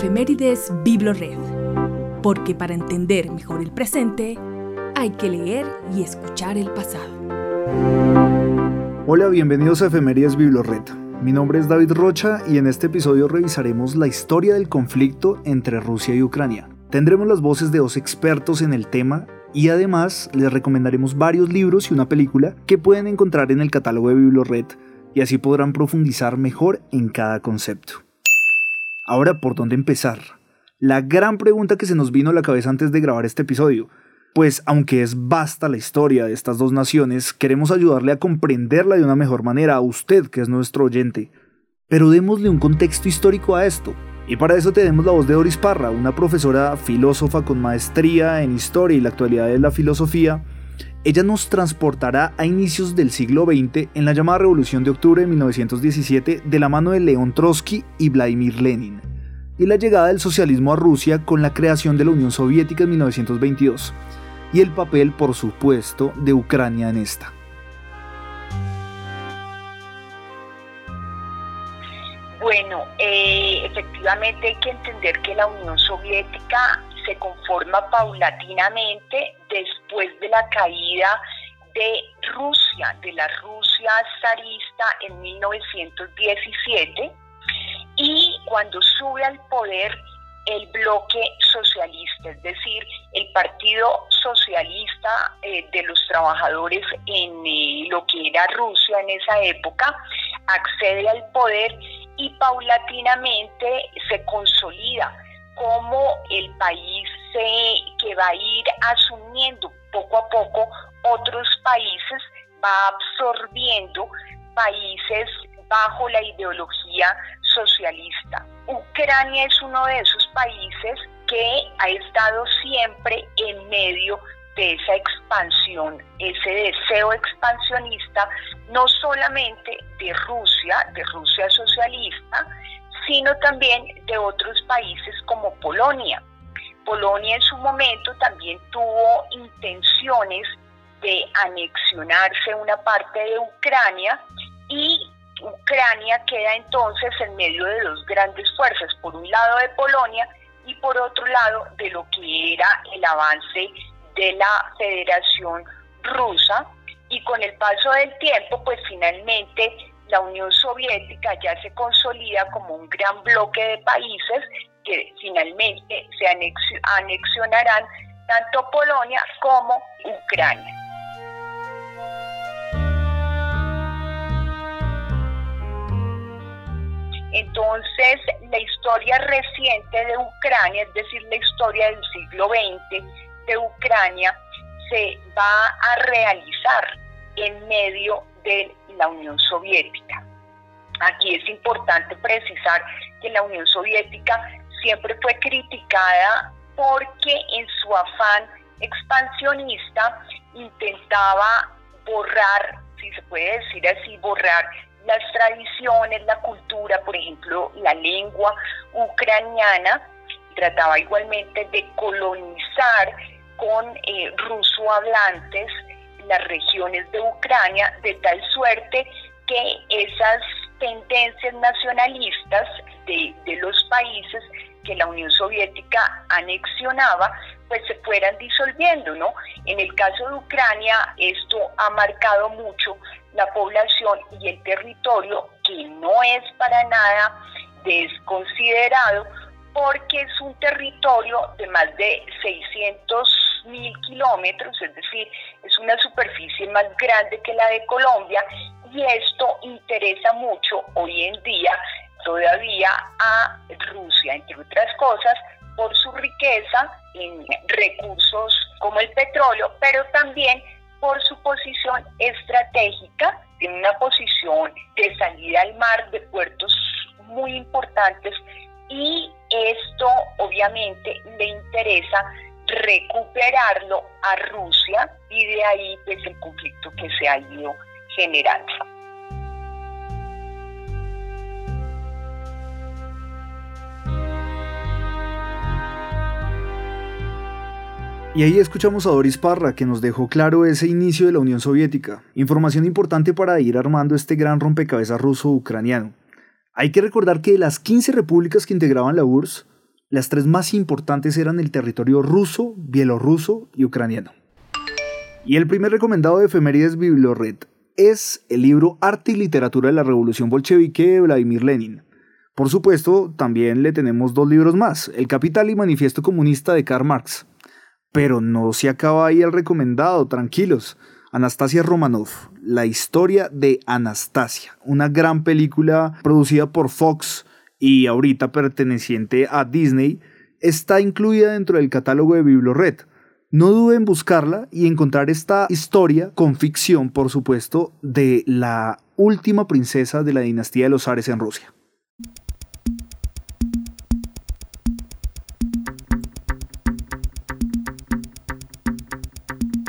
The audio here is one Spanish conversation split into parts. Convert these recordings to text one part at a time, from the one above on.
Efemérides Biblored, porque para entender mejor el presente hay que leer y escuchar el pasado. Hola, bienvenidos a Efemérides Biblored. Mi nombre es David Rocha y en este episodio revisaremos la historia del conflicto entre Rusia y Ucrania. Tendremos las voces de dos expertos en el tema y además les recomendaremos varios libros y una película que pueden encontrar en el catálogo de Biblored y así podrán profundizar mejor en cada concepto. Ahora, ¿por dónde empezar? La gran pregunta que se nos vino a la cabeza antes de grabar este episodio. Pues aunque es vasta la historia de estas dos naciones, queremos ayudarle a comprenderla de una mejor manera a usted, que es nuestro oyente. Pero démosle un contexto histórico a esto. Y para eso tenemos la voz de Doris Parra, una profesora filósofa con maestría en historia y la actualidad de la filosofía, ella nos transportará a inicios del siglo XX en la llamada Revolución de Octubre de 1917 de la mano de León Trotsky y Vladimir Lenin, y la llegada del socialismo a Rusia con la creación de la Unión Soviética en 1922, y el papel, por supuesto, de Ucrania en esta. Bueno, eh, efectivamente hay que entender que la Unión Soviética se conforma paulatinamente después de la caída de Rusia, de la Rusia zarista en 1917 y cuando sube al poder el bloque socialista, es decir, el Partido Socialista eh, de los Trabajadores en eh, lo que era Rusia en esa época, accede al poder y paulatinamente se consolida como el país que va a ir asumiendo poco a poco otros países, va absorbiendo países bajo la ideología socialista. Ucrania es uno de esos países que ha estado siempre en medio de esa expansión, ese deseo expansionista, no solamente de Rusia, de Rusia socialista, sino también de otros países como Polonia. Polonia en su momento también tuvo intenciones de anexionarse una parte de Ucrania y Ucrania queda entonces en medio de dos grandes fuerzas, por un lado de Polonia y por otro lado de lo que era el avance de la Federación Rusa y con el paso del tiempo pues finalmente la Unión Soviética ya se consolida como un gran bloque de países que finalmente se anexionarán tanto Polonia como Ucrania. Entonces, la historia reciente de Ucrania, es decir, la historia del siglo XX de Ucrania, se va a realizar en medio de la Unión Soviética. Aquí es importante precisar que la Unión Soviética siempre fue criticada porque en su afán expansionista intentaba borrar, si se puede decir así, borrar las tradiciones, la cultura, por ejemplo, la lengua ucraniana, trataba igualmente de colonizar con eh, ruso hablantes las regiones de Ucrania, de tal suerte que esas tendencias nacionalistas de, los países que la Unión Soviética anexionaba, pues se fueran disolviendo, ¿no? En el caso de Ucrania, esto ha marcado mucho la población y el territorio, que no es para nada desconsiderado, porque es un territorio de más de 600 mil kilómetros, es decir, es una superficie más grande que la de Colombia, y esto interesa mucho hoy en día todavía a Rusia, entre otras cosas, por su riqueza en recursos como el petróleo, pero también por su posición estratégica, en una posición de salida al mar, de puertos muy importantes, y esto obviamente le interesa recuperarlo a Rusia y de ahí pues el conflicto que se ha ido generando. Y ahí escuchamos a Doris Parra, que nos dejó claro ese inicio de la Unión Soviética, información importante para ir armando este gran rompecabezas ruso-ucraniano. Hay que recordar que de las 15 repúblicas que integraban la URSS, Las tres más importantes eran el territorio ruso, bielorruso y ucraniano. Y el primer recomendado de efemérides Bibliored es el libro Arte y Literatura de la Revolución Bolchevique de Vladimir Lenin. Por supuesto, también le tenemos dos libros más, El Capital y Manifiesto Comunista de Karl Marx. Pero no se acaba ahí el recomendado, tranquilos. Anastasia Romanov, la historia de Anastasia, una gran película producida por Fox y ahorita perteneciente a Disney, está incluida dentro del catálogo de Biblored. No dude en buscarla y encontrar esta historia, con ficción por supuesto, de la última princesa de la dinastía de los Ares en Rusia.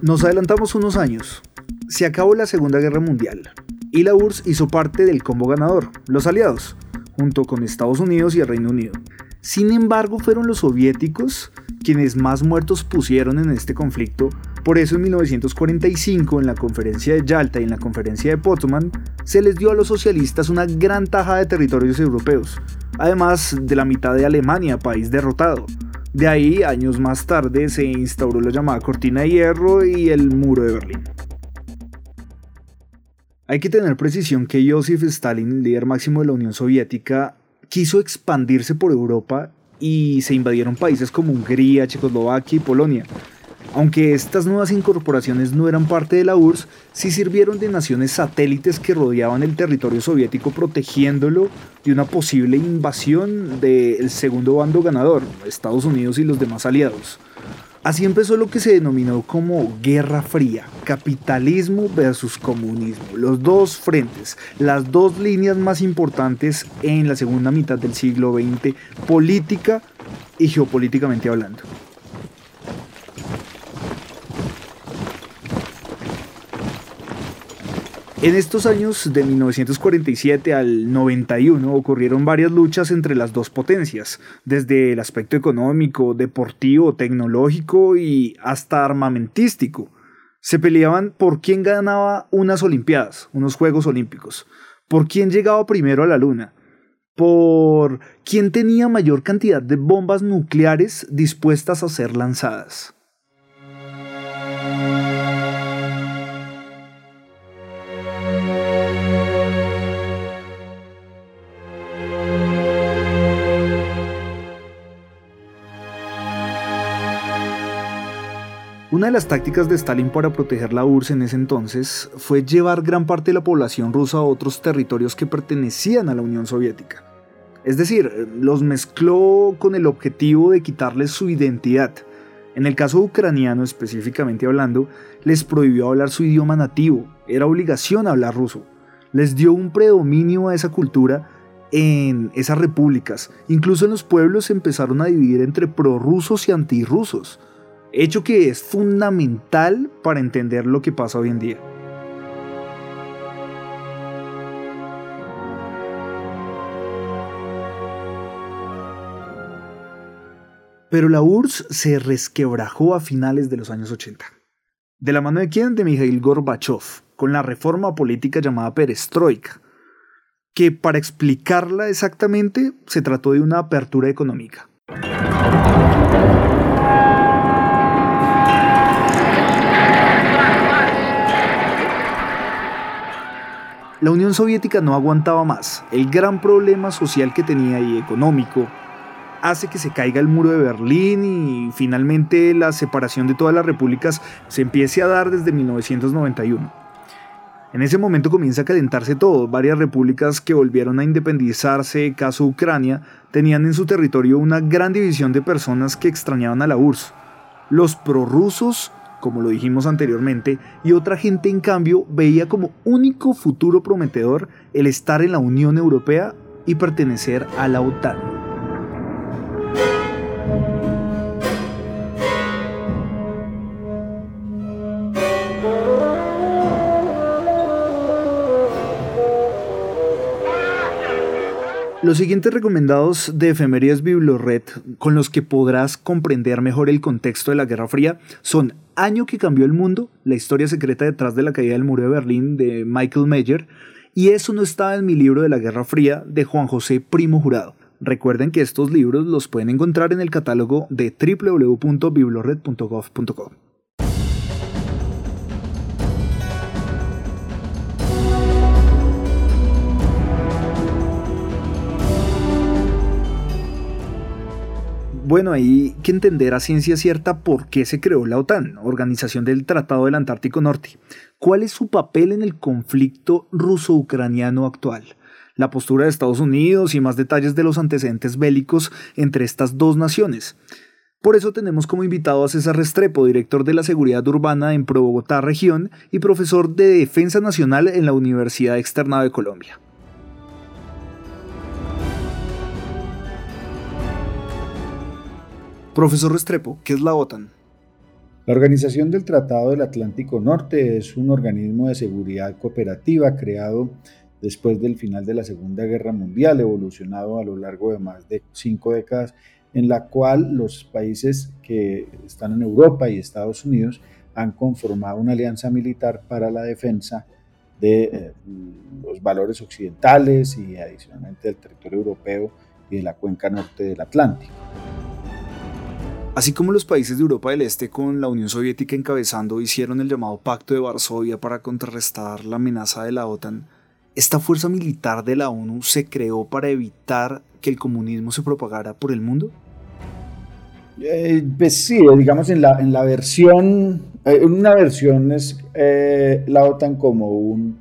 Nos adelantamos unos años. Se acabó la Segunda Guerra Mundial y la URSS hizo parte del combo ganador, los aliados, junto con Estados Unidos y el Reino Unido. Sin embargo, fueron los soviéticos quienes más muertos pusieron en este conflicto. Por eso en 1945, en la conferencia de Yalta y en la conferencia de Potsdam, se les dio a los socialistas una gran taja de territorios europeos, además de la mitad de Alemania, país derrotado. De ahí, años más tarde, se instauró la llamada Cortina de Hierro y el Muro de Berlín. Hay que tener precisión que Joseph Stalin, líder máximo de la Unión Soviética, quiso expandirse por Europa y se invadieron países como Hungría, Checoslovaquia y Polonia. Aunque estas nuevas incorporaciones no eran parte de la URSS, sí sirvieron de naciones satélites que rodeaban el territorio soviético protegiéndolo de una posible invasión del segundo bando ganador, Estados Unidos y los demás aliados. Así empezó lo que se denominó como Guerra Fría, capitalismo versus comunismo, los dos frentes, las dos líneas más importantes en la segunda mitad del siglo XX, política y geopolíticamente hablando. En estos años de 1947 al 91 ocurrieron varias luchas entre las dos potencias, desde el aspecto económico, deportivo, tecnológico y hasta armamentístico. Se peleaban por quién ganaba unas Olimpiadas, unos Juegos Olímpicos, por quién llegaba primero a la Luna, por quién tenía mayor cantidad de bombas nucleares dispuestas a ser lanzadas. De las tácticas de Stalin para proteger la URSS en ese entonces fue llevar gran parte de la población rusa a otros territorios que pertenecían a la Unión Soviética. Es decir, los mezcló con el objetivo de quitarles su identidad. En el caso ucraniano específicamente hablando, les prohibió hablar su idioma nativo, era obligación hablar ruso. Les dio un predominio a esa cultura en esas repúblicas. Incluso en los pueblos se empezaron a dividir entre prorrusos y antirrusos hecho que es fundamental para entender lo que pasa hoy en día. Pero la URSS se resquebrajó a finales de los años 80. ¿De la mano de quién? De Mikhail Gorbachev, con la reforma política llamada perestroika, que para explicarla exactamente se trató de una apertura económica. La Unión Soviética no aguantaba más. El gran problema social que tenía y económico hace que se caiga el muro de Berlín y finalmente la separación de todas las repúblicas se empiece a dar desde 1991. En ese momento comienza a calentarse todo. Varias repúblicas que volvieron a independizarse, caso Ucrania, tenían en su territorio una gran división de personas que extrañaban a la URSS. Los prorrusos como lo dijimos anteriormente, y otra gente en cambio veía como único futuro prometedor el estar en la Unión Europea y pertenecer a la OTAN. Los siguientes recomendados de Efemerías Biblored con los que podrás comprender mejor el contexto de la Guerra Fría son Año que cambió el mundo, la historia secreta detrás de la caída del muro de Berlín de Michael Mayer, y eso no estaba en mi libro de la Guerra Fría de Juan José Primo Jurado. Recuerden que estos libros los pueden encontrar en el catálogo de www.biblored.gov.co. Bueno, hay que entender a ciencia cierta por qué se creó la OTAN, Organización del Tratado del Antártico Norte. ¿Cuál es su papel en el conflicto ruso-ucraniano actual? La postura de Estados Unidos y más detalles de los antecedentes bélicos entre estas dos naciones. Por eso tenemos como invitado a César Restrepo, director de la Seguridad Urbana en Pro Bogotá Región y profesor de Defensa Nacional en la Universidad Externada de Colombia. Profesor Restrepo, ¿qué es la OTAN? La Organización del Tratado del Atlántico Norte es un organismo de seguridad cooperativa creado después del final de la Segunda Guerra Mundial, evolucionado a lo largo de más de cinco décadas, en la cual los países que están en Europa y Estados Unidos han conformado una alianza militar para la defensa de eh, los valores occidentales y adicionalmente del territorio europeo y de la cuenca norte del Atlántico. Así como los países de Europa del Este con la Unión Soviética encabezando hicieron el llamado Pacto de Varsovia para contrarrestar la amenaza de la OTAN, esta fuerza militar de la ONU se creó para evitar que el comunismo se propagara por el mundo? Eh, pues sí, digamos en la, en la versión, eh, una versión es eh, la OTAN como un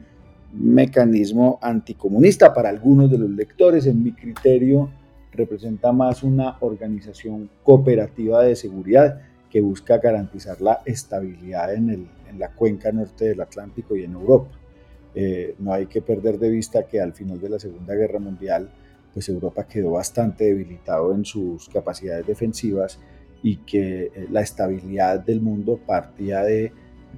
mecanismo anticomunista para algunos de los lectores, en mi criterio representa más una organización cooperativa de seguridad que busca garantizar la estabilidad en, el, en la cuenca norte del Atlántico y en Europa. Eh, no hay que perder de vista que al final de la Segunda Guerra Mundial, pues Europa quedó bastante debilitado en sus capacidades defensivas y que eh, la estabilidad del mundo partía de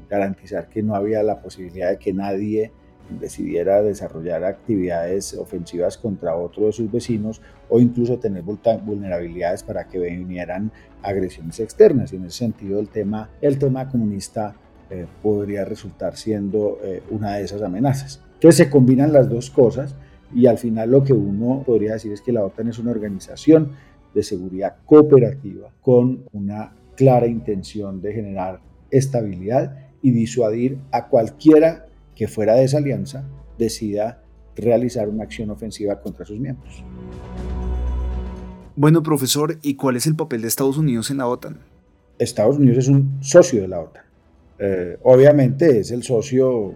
garantizar que no había la posibilidad de que nadie decidiera desarrollar actividades ofensivas contra otro de sus vecinos o incluso tener vulnerabilidades para que vinieran agresiones externas. Y en ese sentido el tema, el tema comunista eh, podría resultar siendo eh, una de esas amenazas. Entonces se combinan las dos cosas y al final lo que uno podría decir es que la OTAN es una organización de seguridad cooperativa con una clara intención de generar estabilidad y disuadir a cualquiera que fuera de esa alianza decida realizar una acción ofensiva contra sus miembros. Bueno, profesor, ¿y cuál es el papel de Estados Unidos en la OTAN? Estados Unidos es un socio de la OTAN. Eh, obviamente es el socio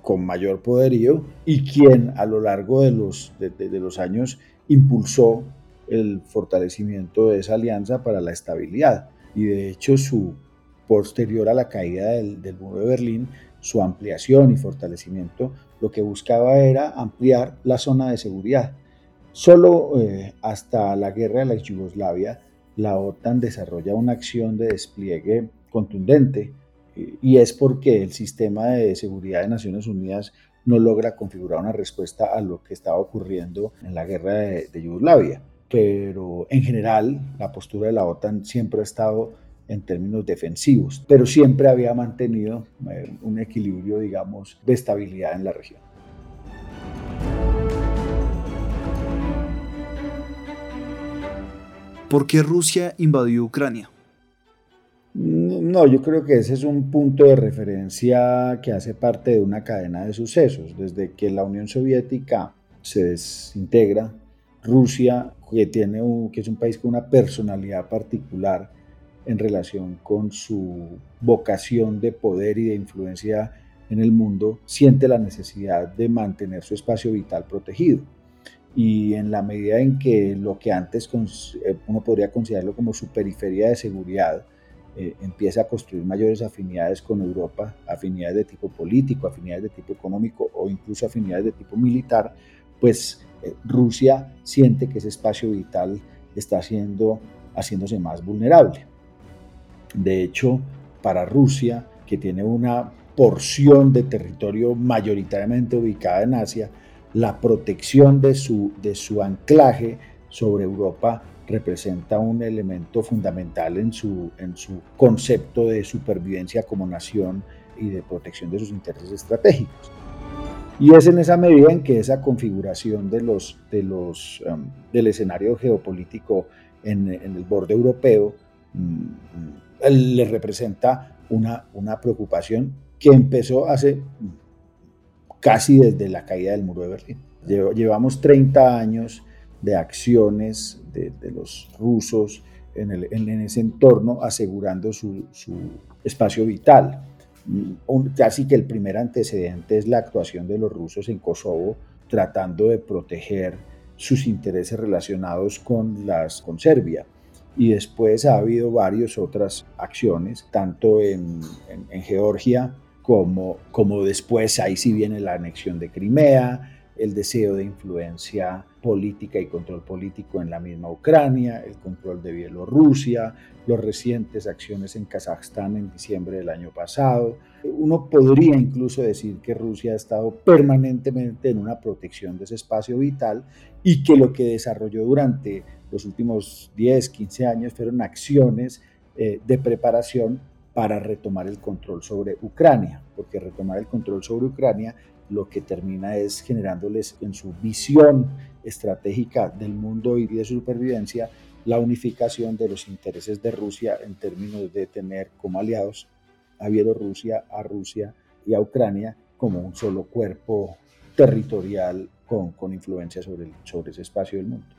con mayor poderío y quien a lo largo de los, de, los años impulsó el fortalecimiento de esa alianza para la estabilidad. Y de hecho, su posterior a la caída del, del muro de Berlín, su ampliación y fortalecimiento, lo que buscaba era ampliar la zona de seguridad. Solo eh, hasta la guerra de la Yugoslavia, la OTAN desarrolla una acción de despliegue contundente eh, y es porque el sistema de seguridad de Naciones Unidas no logra configurar una respuesta a lo que estaba ocurriendo en la guerra de, de Yugoslavia. Pero en general, la postura de la OTAN siempre ha estado en términos defensivos, pero siempre había mantenido eh, un equilibrio, digamos, de estabilidad en la región. ¿Por qué Rusia invadió Ucrania? No, yo creo que ese es un punto de referencia que hace parte de una cadena de sucesos. Desde que la Unión Soviética se desintegra, Rusia, que, tiene que es un país con una personalidad particular, en relación con su vocación de poder y de influencia en el mundo, siente la necesidad de mantener su espacio vital protegido. Y en la medida en que lo que antes eh, uno podría considerarlo como su periferia de seguridad, eh, empieza a construir mayores afinidades con Europa, afinidades de tipo político, afinidades de tipo económico o incluso afinidades de tipo militar, pues eh, Rusia siente que ese espacio vital está siendo, haciéndose más vulnerable. De hecho, para Rusia, que tiene una porción de territorio mayoritariamente ubicada en Asia, la protección de su, de su anclaje sobre Europa representa un elemento fundamental en su, en su concepto de supervivencia como nación y de protección de sus intereses estratégicos. Y es en esa medida en que esa configuración de los, de los, um, del escenario geopolítico en, el borde europeo mm, le representa una, una preocupación que empezó hace casi desde la caída del muro de Berlín. Llevamos 30 años de acciones de, los rusos en, ese entorno asegurando su, espacio vital. Mm, casi que el primer antecedente es la actuación de los rusos en Kosovo tratando de proteger sus intereses relacionados con, las, con Serbia. Y después ha habido varias otras acciones, tanto en, Georgia como, como después, ahí sí viene la anexión de Crimea, el deseo de influencia política y control político en la misma Ucrania, el control de Bielorrusia, las recientes acciones en Kazajstán en diciembre del año pasado. Uno podría incluso decir que Rusia ha estado permanentemente en una protección de ese espacio vital y que lo que desarrolló durante los últimos 10, 15 años fueron acciones eh, de preparación para retomar el control sobre Ucrania, porque retomar el control sobre Ucrania lo que termina es generándoles en su visión estratégica del mundo y de supervivencia la unificación de los intereses de Rusia en términos de tener como aliados a Bielorrusia, a Rusia y a Ucrania como un solo cuerpo territorial con, influencia sobre, sobre ese espacio del mundo.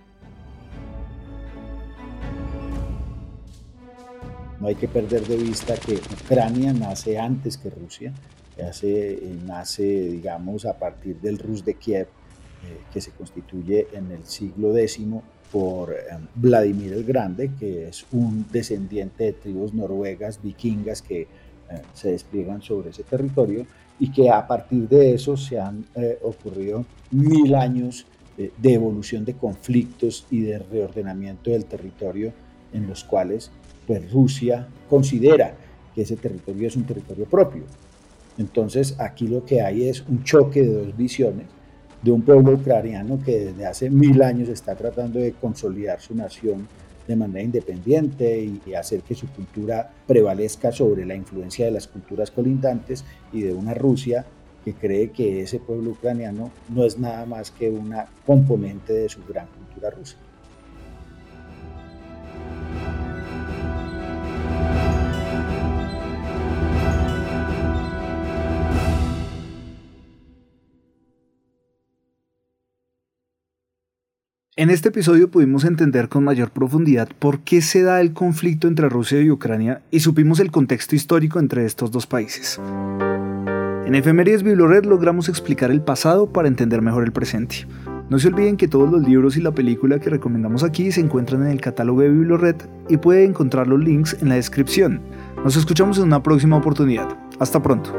No hay que perder de vista que Ucrania nace antes que Rusia, hace, nace, digamos, a partir del Rus de Kiev, eh, que se constituye en el siglo X por em, Vladimir el Grande, que es un descendiente de tribus noruegas, vikingas, que eh, se despliegan sobre ese territorio y que a partir de eso se han eh, ocurrido mil años de evolución de conflictos y de reordenamiento del territorio en los cuales pues, Rusia considera que ese territorio es un territorio propio. Entonces aquí lo que hay es un choque de dos visiones de un pueblo ucraniano que desde hace mil años está tratando de consolidar su nación de manera independiente y hacer que su cultura prevalezca sobre la influencia de las culturas colindantes y de una Rusia que cree que ese pueblo ucraniano no es nada más que una componente de su gran cultura rusa. En este episodio pudimos entender con mayor profundidad por qué se da el conflicto entre Rusia y Ucrania y supimos el contexto histórico entre estos dos países. En Efemérides Biblored logramos explicar el pasado para entender mejor el presente. No se olviden que todos los libros y la película que recomendamos aquí se encuentran en el catálogo de Biblored y pueden encontrar los links en la descripción. Nos escuchamos en una próxima oportunidad. Hasta pronto.